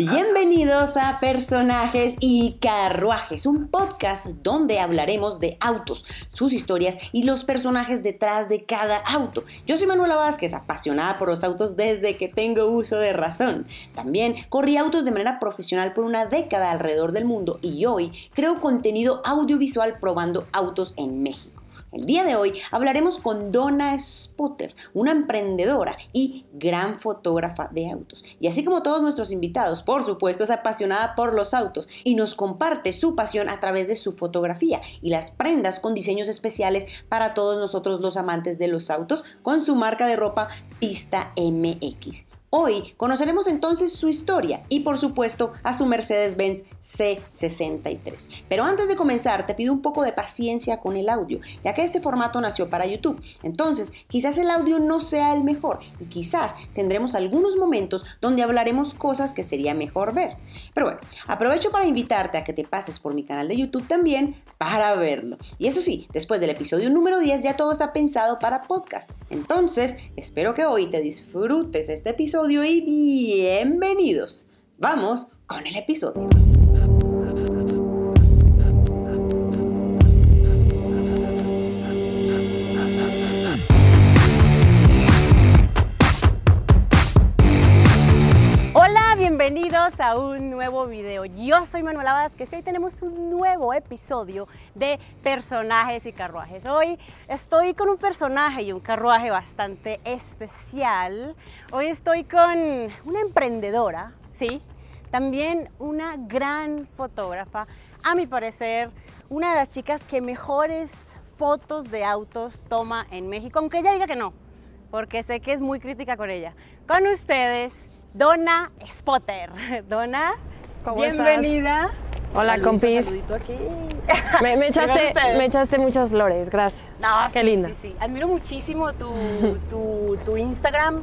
Bienvenidos a Personajes y Carruajes, un podcast donde hablaremos de autos, sus historias y los personajes detrás de cada auto. Yo soy Manuela Vázquez, apasionada por los autos desde que tengo uso de razón. También corrí autos de manera profesional por una década alrededor del mundo y hoy creo contenido audiovisual probando autos en México. El día de hoy hablaremos con Donna Spotter, una emprendedora y gran fotógrafa de autos. Y así como todos nuestros invitados, por supuesto, es apasionada por los autos y nos comparte su pasión a través de su fotografía y las prendas con diseños especiales para todos nosotros los amantes de los autos con su marca de ropa Pista MX. Hoy conoceremos entonces su historia y por supuesto a su Mercedes-Benz C63. Pero antes de comenzar te pido un poco de paciencia con el audio, ya que este formato nació para YouTube. Entonces quizás el audio no sea el mejor y quizás tendremos algunos momentos donde hablaremos cosas que sería mejor ver. Pero bueno, aprovecho para invitarte a que te pases por mi canal de YouTube también para verlo. Y eso sí, después del episodio número 10 ya todo está pensado para podcast. Entonces espero que hoy te disfrutes este episodio y bienvenidos. Vamos con el episodio. Un nuevo video. Yo soy Manuela Vázquez y hoy tenemos un nuevo episodio de personajes y carruajes. Hoy estoy con un personaje y un carruaje bastante especial. Hoy estoy con una emprendedora, ¿sí? También una gran fotógrafa. A mi parecer, una de las chicas que mejores fotos de autos toma en México, aunque ella diga que no, porque sé que es muy crítica con ella. Con ustedes, Donna Spotter. Donna, bienvenida. Hola, Saludito, compis. saludito aquí. Me, me echaste, me echaste muchas flores, gracias. No, Qué sí, linda. Sí, sí. Admiro muchísimo tu, tu, tu Instagram.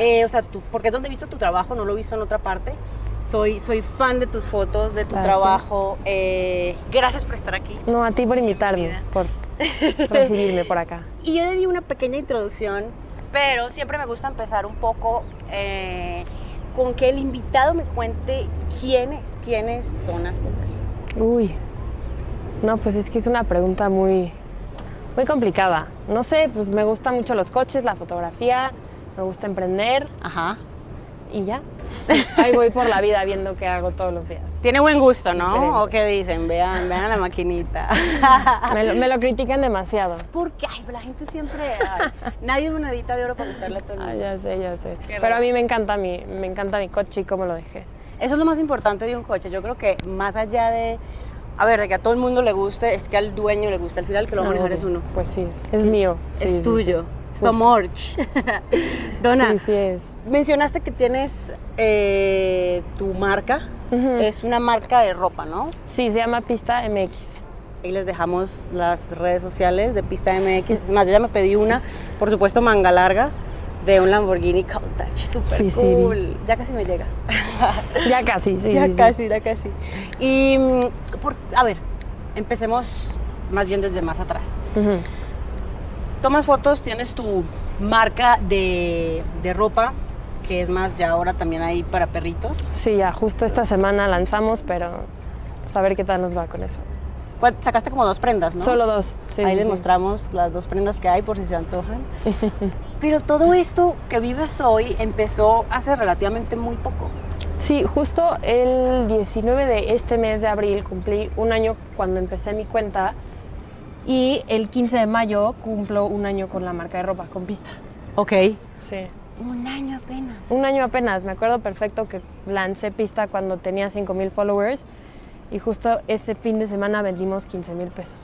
Eh, o sea, tu- porque es donde he visto tu trabajo, no lo he visto en otra parte. Soy, soy fan de tus fotos, de tu Gracias. trabajo. Eh, gracias por estar aquí. No, a ti por invitarme, por recibirme por acá. Y yo le di una pequeña introducción, pero siempre me gusta empezar un poco eh, con que el invitado me cuente quién es, quién es Donna Spotter. Uy. No, pues es que es una pregunta muy, muy complicada. No sé, pues me gustan mucho los coches, la fotografía, me gusta emprender Ajá. y ya. Ahí voy por la vida viendo qué hago todos los días. Tiene buen gusto, ¿no? Diferente. ¿O qué dicen? Vean, vean a la maquinita. Me lo, me lo critican demasiado. Porque ay, la gente siempre. ay, nadie es monedita de oro para gustarle a todo el mundo. ya sé, ya sé. Qué Pero a raro. mí me encanta mi, me encanta mi coche y cómo lo dejé. Eso es lo más importante de un coche. Yo creo que más allá de. A ver, de que a todo el mundo le guste, es que al dueño le gusta. Al final, que lo va a manejar es uno. Pues sí, es, es mío. Sí, sí, es sí. tuyo. Es tu amor. Donna, Sí, sí es. Mencionaste que tienes eh, tu marca. Es una marca de ropa, ¿no? Sí, se llama Pista MX. Ahí les dejamos las redes sociales de Pista MX. Más, yo ya me pedí una, por supuesto, manga larga, de un Lamborghini Countach. Súper Sí, sí. cool. Ya casi me llega. Ya casi, sí. ya sí, sí. casi, ya casi. Y, mm, por- a ver, empecemos más bien desde más atrás. Tomas fotos, tienes tu marca de, de ropa, que es más, ya ahora también hay para perritos. Sí, ya justo esta semana lanzamos, pero pues, a ver qué tal nos va con eso. ¿Cuál- Sacaste como dos prendas, ¿no? Solo dos. Sí, Ahí sí, les sí. mostramos las dos prendas que hay por si se antojan. Pero todo esto que vives hoy empezó hace relativamente muy poco. Sí, justo el 19 de este mes de abril cumplí un año cuando empecé mi cuenta y el 15 de mayo cumplo un año con la marca de ropa, con pista. Ok. Sí. Un año apenas. Un año apenas, me acuerdo perfecto que lancé pista cuando tenía 5 mil followers y justo ese fin de semana vendimos 15 mil pesos.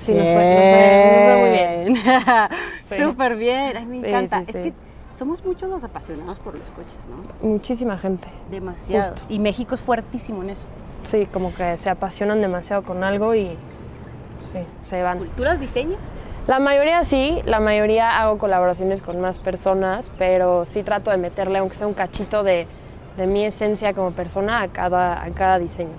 Sí, nos fue, nos fue- nos fue muy bien. Sí. Súper bien. Ay, me Sí, encanta. sí, es que somos muchos los apasionados por los coches, ¿no? Muchísima gente. Demasiado. Justo. Y México es fuertísimo en eso. Sí, como que se apasionan demasiado con algo y sí, se van. ¿Tú las diseñas? La mayoría sí, la mayoría hago colaboraciones con más personas, pero sí trato de meterle, aunque sea un cachito de, de mi esencia como persona a cada, a cada diseño.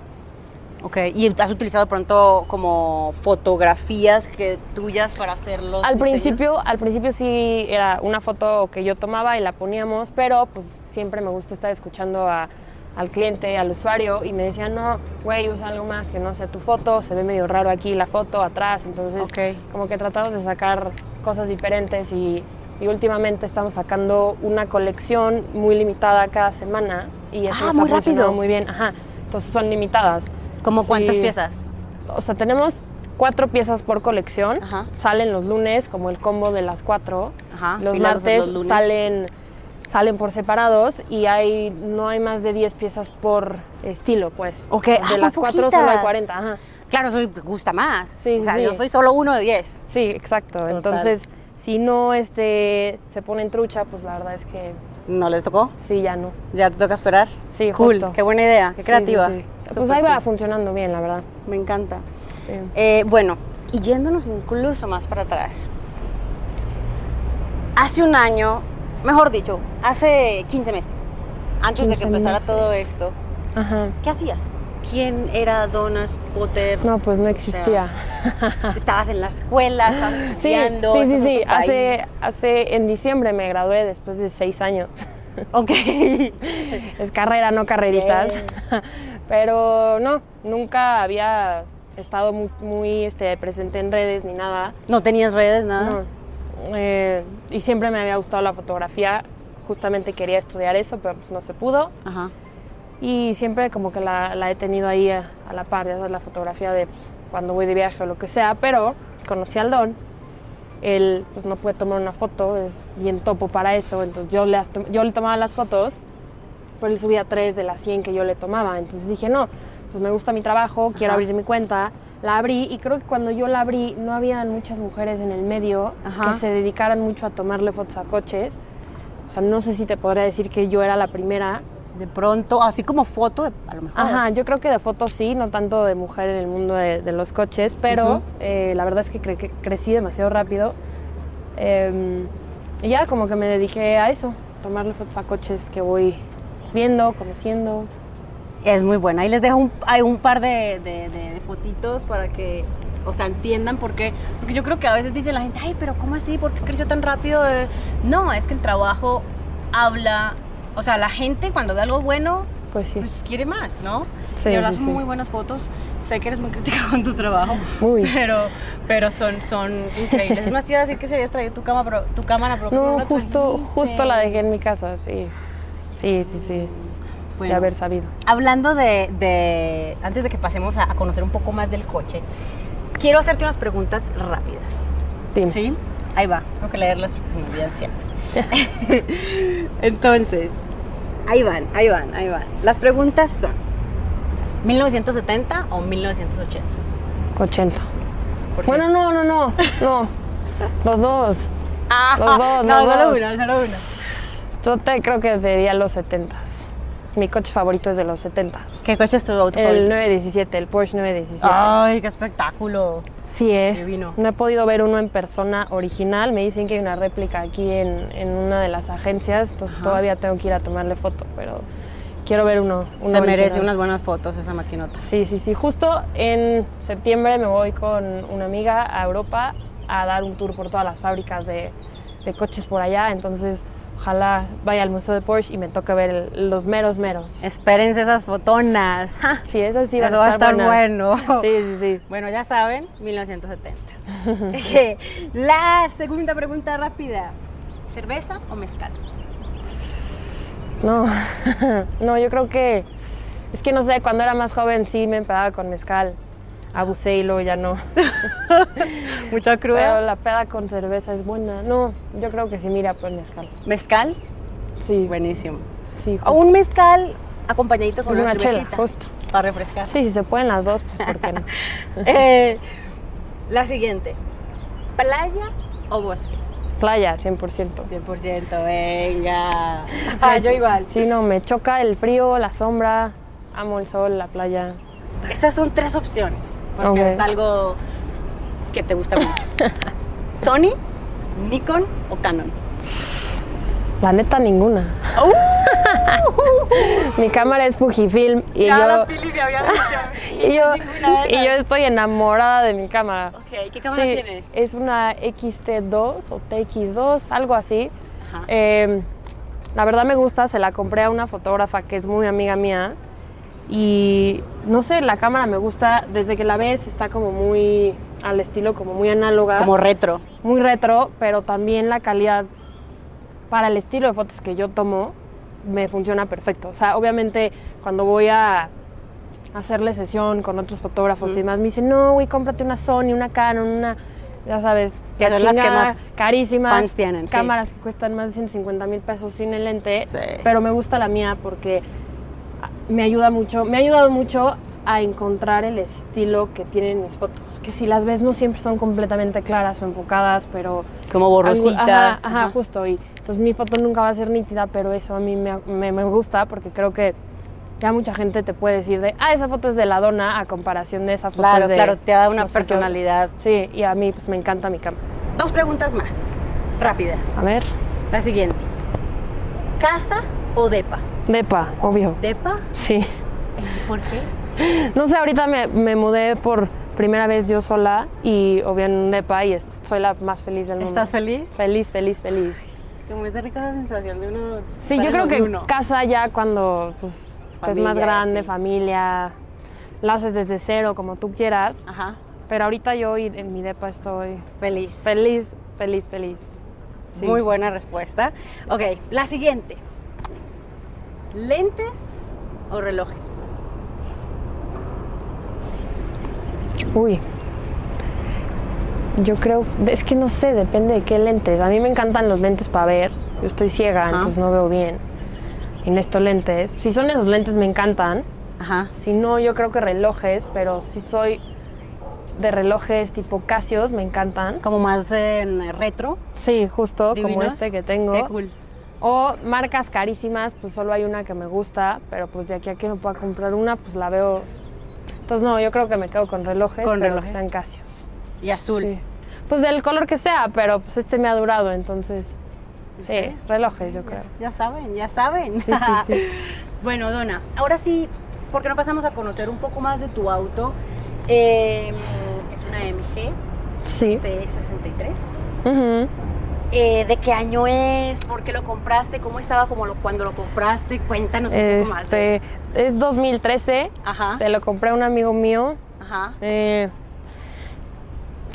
Ok, ¿y has utilizado pronto como fotografías que tuyas para hacer los Al diseños? principio, al principio sí era una foto que yo tomaba y la poníamos, pero pues siempre me gusta estar escuchando a, al cliente, al usuario, y me decían, no, güey, usa algo más que no sea tu foto, se ve medio raro aquí la foto atrás, entonces como que tratamos de sacar cosas diferentes y, y últimamente estamos sacando una colección muy limitada cada semana y eso Ah, nos muy ha funcionado rápido. muy bien, ajá, entonces son limitadas. ¿Cómo cuántas piezas? O sea, tenemos cuatro piezas por colección, Ajá. salen los lunes como el combo de las cuatro, Ajá. los martes los salen salen por separados y hay no hay más de 10 piezas por estilo, pues. Ok, De ah, las cuatro solo hay poquitas. 40, ajá. Claro, soy, gusta más. Sí, o sea, sí, yo soy solo uno de diez. Sí, exacto. Entonces, si no este se pone en trucha, pues la verdad es que ¿No les tocó? sí ya no. Ya te toca esperar. Sí, Cool, justo. qué buena idea, qué Sí, creativa. sí, sí. Pues ahí va cool. funcionando bien, la verdad. Me encanta. Sí. Eh, bueno, y yéndonos incluso más para atrás. Hace un año, mejor dicho, hace 15 meses, antes de que 15 empezara meses. todo esto, Ajá. ¿qué hacías? ¿Quién era Donna Potter? No, pues no existía. ¿Estabas en la escuela? ¿Estabas Sí, estudiando? sí, sí, ¿Estás en sí. otro Hace, hace, en diciembre me gradué después de seis años. Ok. Es carrera, no carreritas. Pero no, nunca había estado muy, muy, este, presente en redes ni nada. ¿No tenías redes, nada? No. Eh, y siempre me había gustado la fotografía. Justamente quería estudiar eso, pero pues no se pudo. Ajá. Y siempre como que la, la he tenido ahí a, a la par, ya sabes, la fotografía de pues, cuando voy de viaje o lo que sea. Pero conocí al Don. Él pues no puede tomar una foto, es bien topo para eso. Entonces yo le, yo le tomaba las fotos, pero él subía tres de las 100 que yo le tomaba. Entonces dije, no, pues me gusta mi trabajo, quiero Ajá. abrir mi cuenta. La abrí y creo que cuando yo la abrí no había muchas mujeres en el medio Ajá. que se dedicaran mucho a tomarle fotos a coches. O sea, no sé si te podría decir que yo era la primera, De pronto, así como foto, a lo mejor. Ajá, yo creo que de fotos sí, no tanto de mujer en el mundo de, de los coches, pero Ujú. eh, la verdad es que, cre- que crecí demasiado rápido. Eh, y ya como que me dediqué a eso, tomarle fotos a coches que voy viendo, conociendo. Es muy buena. Ahí les dejo un, hay un par de- de- de fotitos para que, o sea, entiendan por qué. Porque yo creo que a veces dice la gente, ay, pero ¿cómo así? ¿Por qué creció tan rápido? Eh, No, es que el trabajo habla, o sea, la gente cuando ve algo bueno, Pues sí. pues quiere más, ¿no? Sí, y ahora sí, muy buenas fotos. Sé que eres muy crítica con tu trabajo, pero, pero son, son increíbles. Es más, te iba a decir que se habías traído tu, cama, pero, tu cámara, pero No, justo, trajiste. justo la dejé en mi casa, sí. Sí, sí, sí. Bueno. De haber sabido. Hablando de, de- antes de que pasemos a, a conocer un poco más del coche, quiero hacerte unas preguntas rápidas. Dime. ¿Sí? Ahí va, tengo que leerlas porque se me olvidan siempre. Entonces, ahí van, ahí van, ahí van. Las preguntas son, ¿1970 o 1980? 80. ¿Por qué? Bueno, no, no, no, no. Los dos. Ah, los dos, no, los solo dos. una, solo una. Yo te creo que diría los 70s. Mi coche favorito es de los 70s. ¿Qué coche es tu auto El favorito? 917, el Porsche 917. Ay, qué espectáculo. sí, eh. divino. No he podido ver uno en persona original. Me dicen que hay una réplica aquí en, en una de las agencias, entonces Ajá. todavía tengo que ir a tomarle foto, pero quiero ver uno. uno Se merece original. unas buenas fotos esa maquinota. Sí, sí, sí. Justo en septiembre me voy con una amiga a Europa a dar un tour por todas las fábricas de, de coches por allá. Entonces, ojalá vaya al Museo de Porsche y me toque ver el- los meros meros. Espérense esas fotonas. Sí, esas sí van Eso va a estar bueno. Sí, sí, sí. Bueno, ya saben, 1970. Eh, La segunda pregunta rápida. ¿Cerveza o mezcal? No, no, yo creo que es que no sé, cuando era más joven sí me empedaba con mezcal. Abusé y luego ya no. Mucha Pero la peda con cerveza es buena. No, yo creo que sí, mira, pues mezcal. ¿Mezcal? Sí, Buenísimo. sí, O justo. un mezcal acompañadito con una, una chela, justo. Para refrescar. Sí, si se pueden las dos, pues ¿por qué no? Eh, la siguiente. ¿Playa o bosque? Playa, 100%. 100%, venga. Ah, yo igual. Sí, no, me choca el frío, la sombra, amo el sol, la playa. Estas son tres opciones, porque es algo que te gusta mucho. ¿Sony, Nikon o Canon? La neta, ninguna. Mi cámara es Fujifilm y yo, Pili me había dicho. y, yo, y estoy enamorada de mi cámara. Ok, ¿qué cámara Sí, tienes? es una XT2 o TX2, algo así. Ajá. Eh, La verdad me gusta, se la compré a una fotógrafa que es muy amiga mía. Y no sé, la cámara me gusta, desde que la ves está como muy al estilo, como muy análoga. Como retro. muy retro, pero también la calidad para el estilo de fotos que yo tomo me funciona perfecto. O sea, obviamente cuando voy a hacerle sesión con otros fotógrafos y demás, me dicen, no, güey, cómprate una Sony, una Canon, una, ya sabes, Que son las que chingada, más carísimas, sí. cámaras que cuestan más de 150 mil pesos sin el lente, Sí. pero me gusta la mía porque me ayuda mucho, me ha ayudado mucho a encontrar el estilo que tienen mis fotos, que si las ves no siempre son completamente claras o enfocadas, pero Como borrositas. ajá, ajá, ajá. justo, y entonces mi foto nunca va a ser nítida, pero eso a mí me, me- me gusta porque creo que ya mucha gente te puede decir de, ah, esa foto es de la dona a comparación de esa foto Claro, es de claro, te da una no sé qué". personalidad. Sí, y a mí pues me encanta mi cámara. Dos preguntas más, rápidas. A ver, La siguiente. ¿Casa o depa? Depa, obvio. ¿Depa? Sí. ¿Por qué? No sé, ahorita me, me mudé por primera vez yo sola y obvio en un depa y soy la más feliz del mundo. ¿Estás feliz? Feliz, feliz, feliz. Como es de rica sensación de uno. Sí, yo creo que uno. casa ya cuando pues, es más grande, sí. familia, la haces desde cero, como tú quieras. Ajá. Pero ahorita yo en mi depa estoy Feliz. feliz, feliz, feliz. Sí. Muy buena respuesta. Ok, la siguiente. ¿Lentes o relojes? Uy. Yo creo, es que no sé, depende de qué lentes. A mí me encantan los lentes para ver. Yo estoy ciega, Ajá. entonces no veo bien. En estos lentes, si son esos lentes me encantan. Ajá. Si no, yo creo que relojes, pero si soy de relojes tipo Casios, me encantan. Como más en retro. Sí, justo como este que tengo. Qué cool. O marcas carísimas, pues solo hay una que me gusta, pero pues de aquí a que me pueda comprar una, pues la veo. Entonces no, yo creo que me quedo con relojes, Con pero relojes. que sean Casios. Y azul. Sí. Pues del color que sea, pero pues este me ha durado, entonces. Sí, relojes, yo creo. Ya saben, ya saben. Sí, sí, sí. bueno, Donna, ahora sí, ¿por qué no pasamos a conocer un poco más de tu auto? Eh, es una MG Sí. C63. Ujú. Eh, ¿De qué año es? ¿Por qué lo compraste? ¿Cómo estaba como lo- cuando lo compraste? Cuéntanos un poco más de Este, eso. es 2013. Ajá, Se lo compré a un amigo mío. ajá. Eh,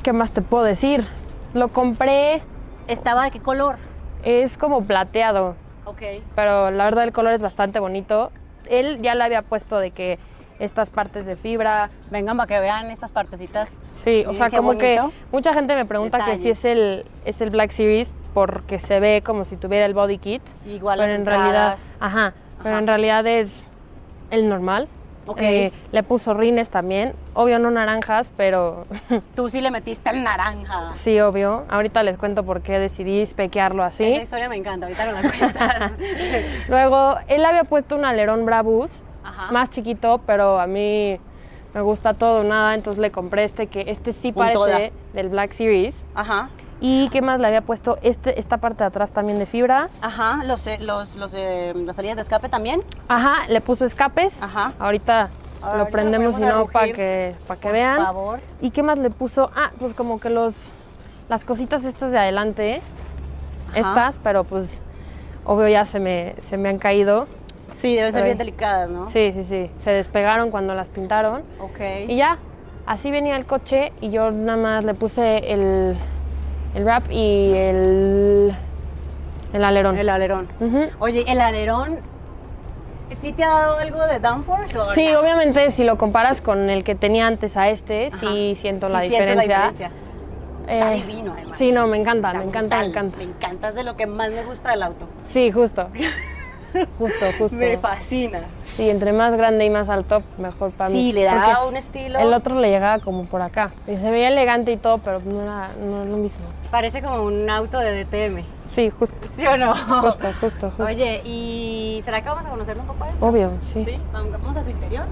¿Qué más te puedo decir? Lo compré, ¿Estaba de qué color? es como plateado, Ok. pero la verdad el color es bastante bonito. Él ya le había puesto de que estas partes de fibra, Vengan para que vean estas partecitas. sí, o sea, como que bonito. mucha gente me pregunta que si es el, es el Black Series porque se ve como si tuviera el body kit, Igual pero en realidad, entradas. ajá, pero Ajá. en realidad es el normal. Ok. Eh, le puso rines también, obvio no naranjas, pero Tú sí le metiste el naranja. sí, obvio. Ahorita les cuento por qué decidí spequearlo así. Esa historia me encanta, ahorita no la cuentas. Luego, él había puesto un alerón Brabus, Ajá. más chiquito, pero a mí me gusta todo nada, entonces le compré este que este sí parece del Black Series. Ajá. ¿Y qué más le había puesto? Este, esta parte de atrás también de fibra. Ajá, los, eh, los, los, eh, las salidas de escape también. Ajá, le puso escapes. Ajá. Ahorita Ahora lo prendemos y no para que, pa' que Por vean. favor. ¿Y qué más le puso? Ah, pues como que los las cositas estas de adelante, Ajá. estas, pero pues obvio ya se me, se me han caído. Sí, deben ser bien delicadas, ¿no? Sí, sí, sí. Se despegaron cuando las pintaron. Ok. Y ya, así venía el coche y yo nada más le puse el, el wrap y el, el alerón. El alerón. Ujú. Oye, el alerón, ¿sí te ha dado algo de downforce o Sí, no? obviamente si lo comparas con el que tenía antes a este, Ajá. sí siento Sí la sientes diferencia. diferencia. Está Eh, divino, además. Sí, no, me encanta, Está me encanta, me encanta. Me encanta, es de lo que más me gusta del auto. Sí, justo. Justo, justo. Me fascina. Sí, entre más grande y más alto, mejor para mí. Sí, le da Porque un estilo. El otro le llegaba como por acá. Y se veía elegante y todo, pero no era, no era lo mismo. Parece como un auto de DTM. Sí, justo, ¿Sí o no? justo, justo, justo. Oye, ¿y será que vamos a conocerlo un poco a él? Obvio, sí. Vamos a su interior.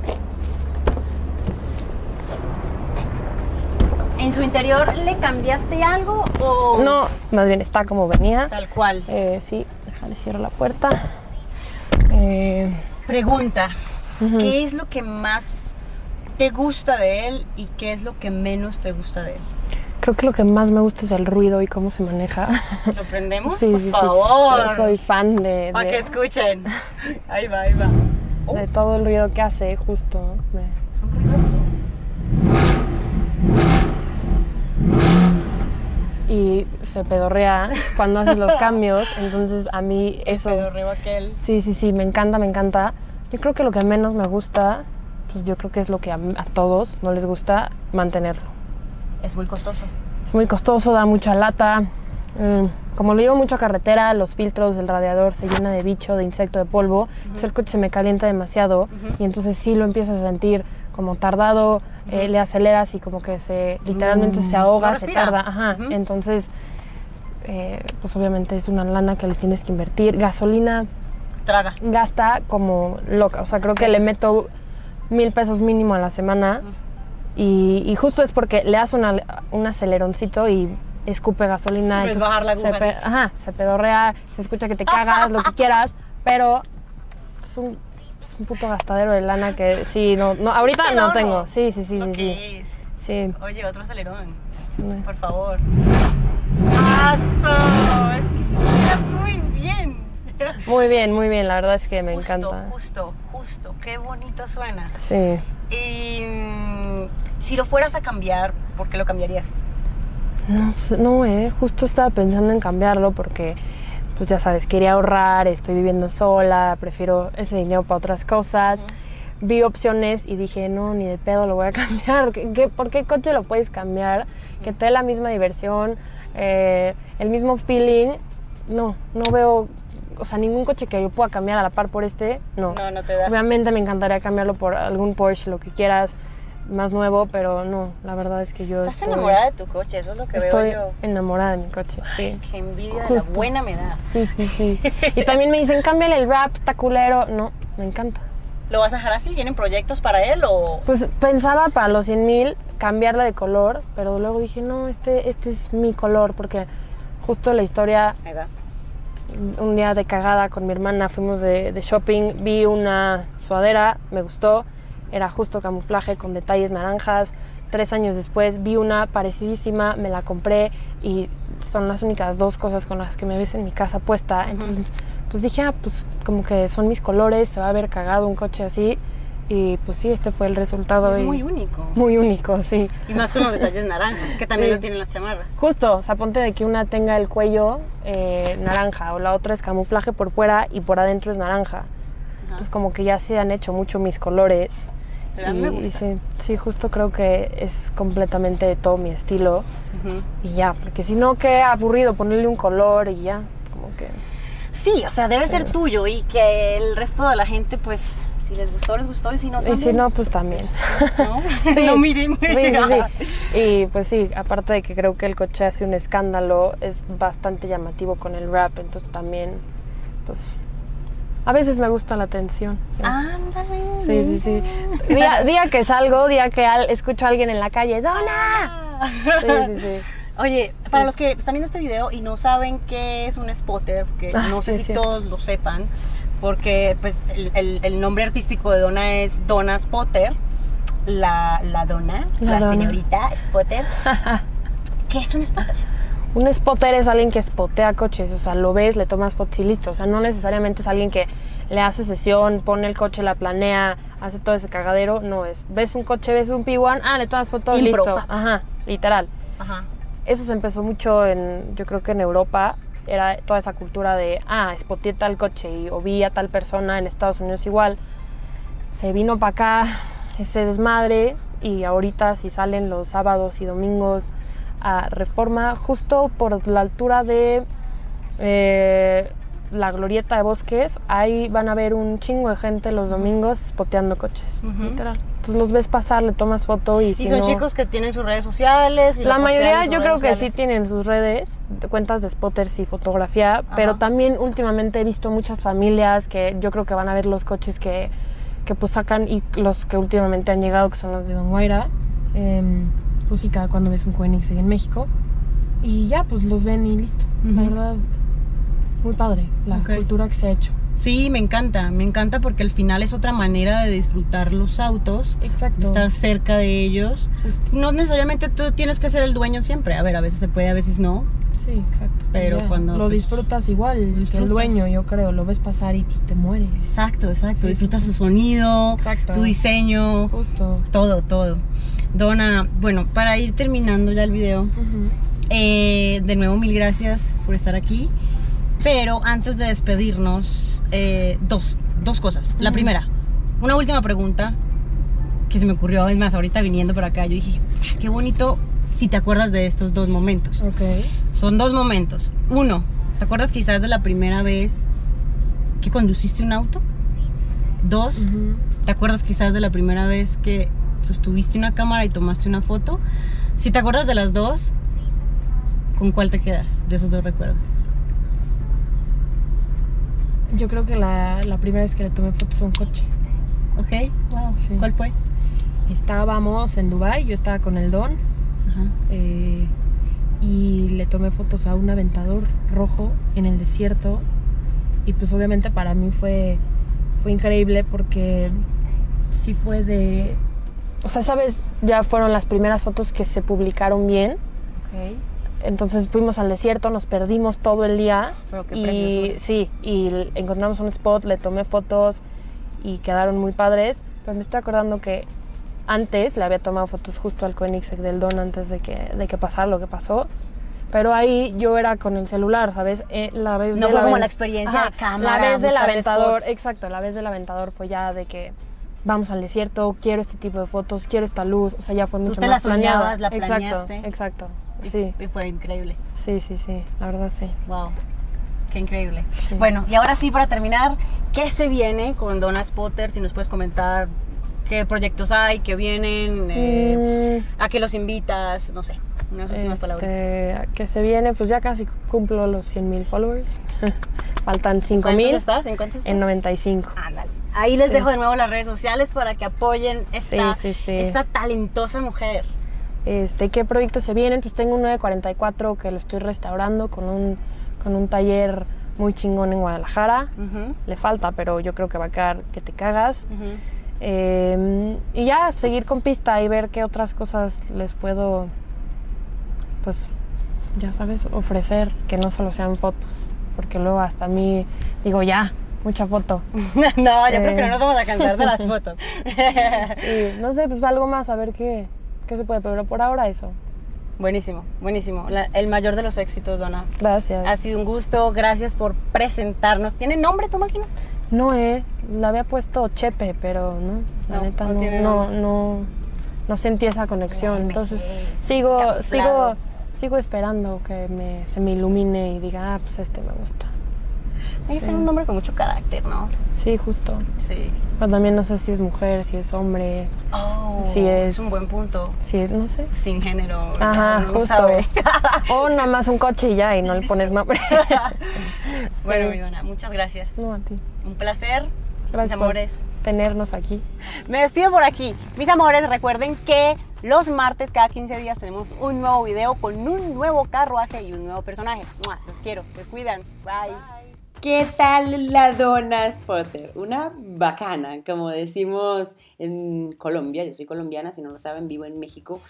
¿En su interior le cambiaste algo o...? No, más bien está como venía. Tal cual. Eh, sí, déjale cierro la puerta. Eh, Pregunta. ¿qué es lo que más te gusta de él y qué es lo que menos te gusta de él? Creo que lo que más me gusta es el ruido y cómo se maneja. ¿Lo prendemos? Sí, Por sí, sí. favor. Yo soy fan de, Para que escuchen. Ahí va, ahí va. Oh, de todo el ruido que hace, justo. me- es un ruidoso. Y se pedorrea cuando haces los cambios. Entonces a mí eso... El pedorreo aquel. Sí, sí, sí, me encanta, me encanta. Yo creo que lo que menos me gusta, pues yo creo que es lo que a, a todos no les gusta, mantenerlo. Es muy costoso. Es muy costoso, da mucha lata. Mm, como lo llevo mucho a carretera, los filtros del radiador se llena de bicho, de insecto, de polvo. Entonces el coche se me calienta demasiado y entonces sí lo empiezas a sentir como tardado, eh, le aceleras y como que se literalmente se ahoga, No se tarda. Ajá. Entonces, eh, pues obviamente es una lana que le tienes que invertir. Gasolina Traga. gasta como loca. O sea, creo que le meto mil pesos mínimo a la semana. Y, y justo es porque le das una- un aceleroncito y escupe gasolina. Entonces bajar la se pe-. Ajá, se pedorrea, se escucha que te cagas, lo que quieras, pero es un, es un puto gastadero de lana que sí, no, no ahorita no tengo. Sí, sí, sí, sí. sí. es. Sí. Oye, otro acelerón. Por favor. ¡Aso! Es que sí suena muy bien. Muy bien, muy bien, la verdad es que me justo, encanta. Justo, justo. Qué bonito suena. Sí. Y si lo fueras a cambiar, ¿por qué lo cambiarías? No, no, eh, justo estaba pensando en cambiarlo porque, pues ya sabes, quería ahorrar, estoy viviendo sola, prefiero ese dinero para otras cosas. Vi opciones y dije, no, ni de pedo lo voy a cambiar. ¿Qué, qué- por qué coche lo puedes cambiar? Que te dé la misma diversión, eh, el mismo feeling. No, no veo, o sea, ningún coche que yo pueda cambiar a la par por este, no. No, no te da. Obviamente me encantaría cambiarlo por algún Porsche, lo que quieras, más nuevo, pero no, la verdad es que yo Estás estoy- enamorada de tu coche, eso es lo que Estoy veo yo. enamorada de mi coche, sí. Qué envidia de la buena me da. Sí, sí, sí. Y también me dicen, cámbiale el rap, está culero. No, me encanta. ¿Lo vas a dejar así? ¿Vienen proyectos para él o...? Pues pensaba para los 100 mil cambiarla de color, pero luego dije, no, este, este es mi color, porque justo la historia, va. un día de cagada con mi hermana, fuimos de, de shopping, vi una sudadera, me gustó, era justo camuflaje con detalles naranjas. Tres años después vi una parecidísima, me la compré y son las únicas dos cosas con las que me ves en mi casa puesta. Entonces, pues dije, ah, pues como que son mis colores, se va a ver cagado un coche así. Y pues sí, este fue el resultado. Es y- muy único. muy único, sí. Y más con los detalles naranjas, que también Sí. lo tienen las chamarras. Justo, o sea, ponte de que una tenga el cuello eh, naranja o la otra es camuflaje por fuera y por adentro es naranja. Entonces como que ya se han hecho mucho mis colores. Y, me y gusta. sí, sí, justo creo que es completamente todo mi estilo. Y ya, porque si no, qué aburrido ponerle un color y ya, como que... Sí, o sea, debe ser tuyo y que el resto de la gente, pues, si les gustó, les gustó y si no, Y si también. no, pues también. ¿no? Sí. no miren. Sí, sí, sí. Y pues sí, aparte de que creo que el coche hace un escándalo, es bastante llamativo con el rap, entonces también, pues, a veces me gusta la atención. Ándale. Sí, sí, sí. Día, día que salgo, día que al- escucho a alguien en la calle, ¡Dona! Sí, sí, sí. Oye, para los que están viendo este video y no saben qué es un spotter, que Ah, no sé sí, si todos lo sepan, porque pues el, el- el nombre artístico de Donna es Donna Spotter, la, la Donna, La señorita Spotter. ¿Qué es un spotter? Un spotter es alguien que spotea coches, o sea, lo ves, le tomas fotos y listo. O sea, no necesariamente es alguien que le hace sesión, pone el coche, la planea, hace todo ese cagadero. No es. Ves un coche, ves un P1, ah, le tomas foto y listo. Ajá, literal. Ajá. Eso se empezó mucho en, yo creo que en Europa, era toda esa cultura de, ah, spoteé tal coche y, o vi a tal persona en Estados Unidos igual. Se vino para acá ese desmadre y ahorita si salen los sábados y domingos a Reforma, justo por la altura de eh, la glorieta de bosques, ahí van a ver un chingo de gente los domingos spoteando coches, literal. Entonces los ves pasar, le tomas foto y, Y si son no- chicos que tienen sus redes sociales. Y la mayoría yo creo que sí tienen sus redes, de cuentas de spotters y fotografía, pero también últimamente he visto muchas familias que yo creo que van a ver los coches que, que pues sacan y los que últimamente han llegado, que son los de Don Guaira. Em, pues sí, cada cuando ves un Koenigsegg en México. Y ya, pues los ven y listo. La Ujú. verdad, muy padre la Ok. cultura que se ha hecho. Sí, me encanta, me encanta porque al final es otra manera de disfrutar los autos, de Exacto. estar cerca de ellos. Justo. No necesariamente tú tienes que ser el dueño siempre. A ver, a veces se puede, a veces no. Sí, exacto. Pero Ya, cuando, Lo pues, disfrutas igual que disfrutas. el dueño, yo creo. Lo ves pasar y pues te mueres. Exacto, exacto. Sí, Disfrutas sí, su sonido, Exacto. tu diseño, Justo. todo, todo. Donna, bueno, para ir terminando ya el video, eh, de nuevo mil gracias por estar aquí. Pero antes de despedirnos, eh, dos, dos cosas. La primera, una última pregunta que se me ocurrió, es más, ahorita viniendo por acá, yo dije, "Ah, qué bonito si te acuerdas de estos dos momentos. Ok. Son dos momentos. Uno, ¿te acuerdas quizás de la primera vez que conduciste un auto? Dos. ¿te acuerdas quizás de la primera vez que sostuviste una cámara y tomaste una foto? Si te acuerdas de las dos, ¿con cuál te quedas de esos dos recuerdos? Yo creo que la, la primera vez que le tomé fotos a un coche. Ok, wow. Sí. ¿Cuál fue? Estábamos en Dubai, yo estaba con el Don Ajá. eh, y le tomé fotos a un aventador rojo en el desierto y pues obviamente para mí fue, fue increíble porque sí fue de... O sea, sabes, ya fueron las primeras fotos que se publicaron bien. Ok. Entonces fuimos al desierto, nos perdimos todo el día. Pero qué y preciosura. sí, y encontramos un spot, le tomé fotos y quedaron muy padres. Pero me estoy acordando que antes le había tomado fotos justo al Koenigsegg del Don antes de que, de que pasara lo que pasó. Pero ahí yo era con el celular, ¿sabes? Eh, la vez No de fue como aven- la experiencia de cámara, La vez del aventador, exacto, la vez del aventador fue ya de que vamos al desierto, quiero este tipo de fotos, quiero esta luz, o sea, ya fue mucho te más la soñabas, la Exacto, planeaste. exacto. Y- Sí, Y fue increíble. sí, sí, sí, la verdad sí. Wow. Qué increíble. Sí. Bueno, y ahora sí, para terminar, ¿qué se viene con Donna Spotter? Si nos puedes comentar qué proyectos hay, qué vienen, eh, Mm, a qué los invitas, no sé, unas últimas palabras. este, que se viene, pues ya casi cumplo los 100 mil followers. Faltan 5 ¿Cuántos mil estás? ¿En estás? en 95. Ándale. Ahí les Sí. dejo de nuevo las redes sociales para que apoyen esta, Sí, sí, sí. esta talentosa mujer. Este, ¿Qué proyectos se vienen? Pues tengo un 944 que lo estoy restaurando con un, con un taller muy chingón en Guadalajara. Le falta, pero yo creo que va a quedar que te cagas. Eh, y ya, seguir con pista y ver qué otras cosas les puedo, pues, ya sabes, ofrecer, que no solo sean fotos. Porque luego hasta a mí digo, ya, mucha foto. no, yo creo que Eh. no nos vamos a cansar de las fotos. Y no sé, pues algo más, a ver qué, qué se puede, pero por ahora eso. buenísimo, buenísimo. La- el mayor de los éxitos, Donna. Gracias. Ha sido un gusto, gracias por presentarnos. ¿Tiene nombre tu máquina? No, eh, le había puesto Chepe, pero no, la No, neta no no, tiene no, nombre. no, no sentí esa conexión. Ay, Entonces sigo, sigo, sigo esperando que me, se me ilumine y diga, ah, pues este me gusta. Hay que ser un nombre con mucho carácter, ¿no? Sí, justo. Sí. Pero también no sé si es mujer, si es hombre, Oh, Sí, es- es un buen punto. si es, no sé. Sin género. Ajá, no justo. sabe. o nada más un coche y ya, y no le pones nombre. bueno, Sí. mi dona, muchas gracias. No, a ti. Un placer. Gracias mis amores. tenernos aquí. Me despido por aquí. Mis amores, recuerden que los martes, cada 15 días, tenemos un nuevo video con un nuevo carruaje y un nuevo personaje. ¡Mua! Los quiero, se cuidan. Bye. ¿Qué tal la Donna Spotter? Una bacana, como decimos en Colombia. Yo soy colombiana, si no lo saben, vivo en México.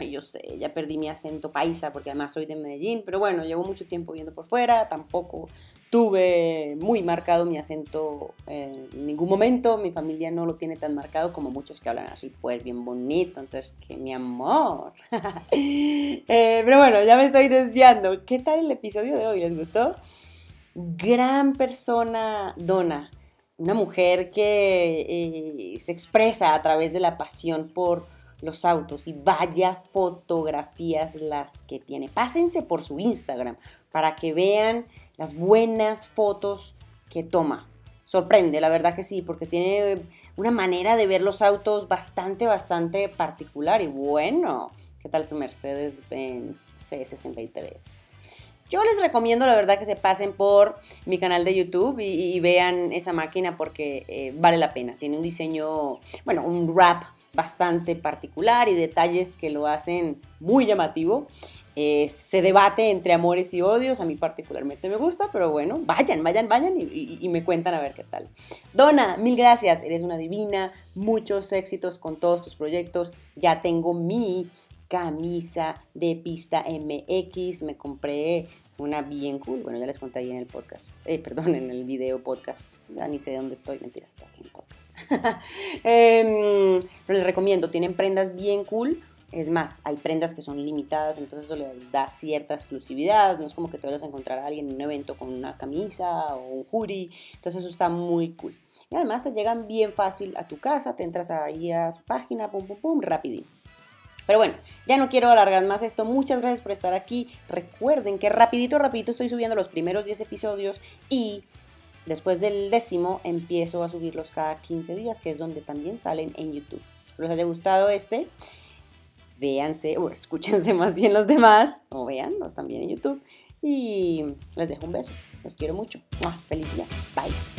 Yo sé, ya perdí mi acento paisa porque además soy de Medellín, pero bueno, llevo mucho tiempo viviendo por fuera, tampoco tuve muy marcado mi acento en ningún momento. Mi familia no lo tiene tan marcado como muchos que hablan así, pues bien bonito, entonces que mi amor. Eh, pero bueno, ya me estoy desviando. ¿Qué tal el episodio de hoy? ¿Les gustó? Gran persona Donna, una mujer que eh, se expresa a través de la pasión por los autos y vaya fotografías las que tiene. Pásense por su Instagram para que vean las buenas fotos que toma. Sorprende, la verdad que sí, porque tiene una manera de ver los autos bastante, bastante particular y bueno. ¿Qué tal su Mercedes-Benz C63? Yo les recomiendo, la verdad, que se pasen por mi canal de YouTube y, y vean esa máquina porque eh, vale la pena. Tiene un diseño, bueno, un wrap bastante particular y detalles que lo hacen muy llamativo. eh, se debate entre amores y odios. A mí particularmente me gusta, pero bueno, vayan, vayan, vayan y, me cuentan a ver qué tal. Donna, mil gracias. Eres una divina. Muchos éxitos con todos tus proyectos. Ya tengo mi camisa de pista MX. Me compré una bien cool. Bueno, ya les conté ahí en el podcast. Eh, perdón, en el video podcast. Ya ni sé dónde estoy. Mentiras, estoy aquí en el podcast. Em, pero les recomiendo. Tienen prendas bien cool es más, hay prendas que son limitadas, entonces eso les da cierta exclusividad. No es como que te vayas a encontrar a alguien en un evento con una camisa o un hoodie. Entonces eso está muy cool. Y además te llegan bien fácil a tu casa, te entras ahí a su página, pum, pum, pum, rapidito. Pero bueno, ya no quiero alargar más esto. Muchas gracias por estar aquí. Recuerden que rapidito, rapidito estoy subiendo los primeros 10 episodios y después del décimo empiezo a subirlos cada 15 días, que es donde también salen en YouTube. Les haya gustado este véanse o escúchense más bien los demás o véanlos también en YouTube. Y les dejo un beso. Los quiero mucho. ¡Feliz día! Bye.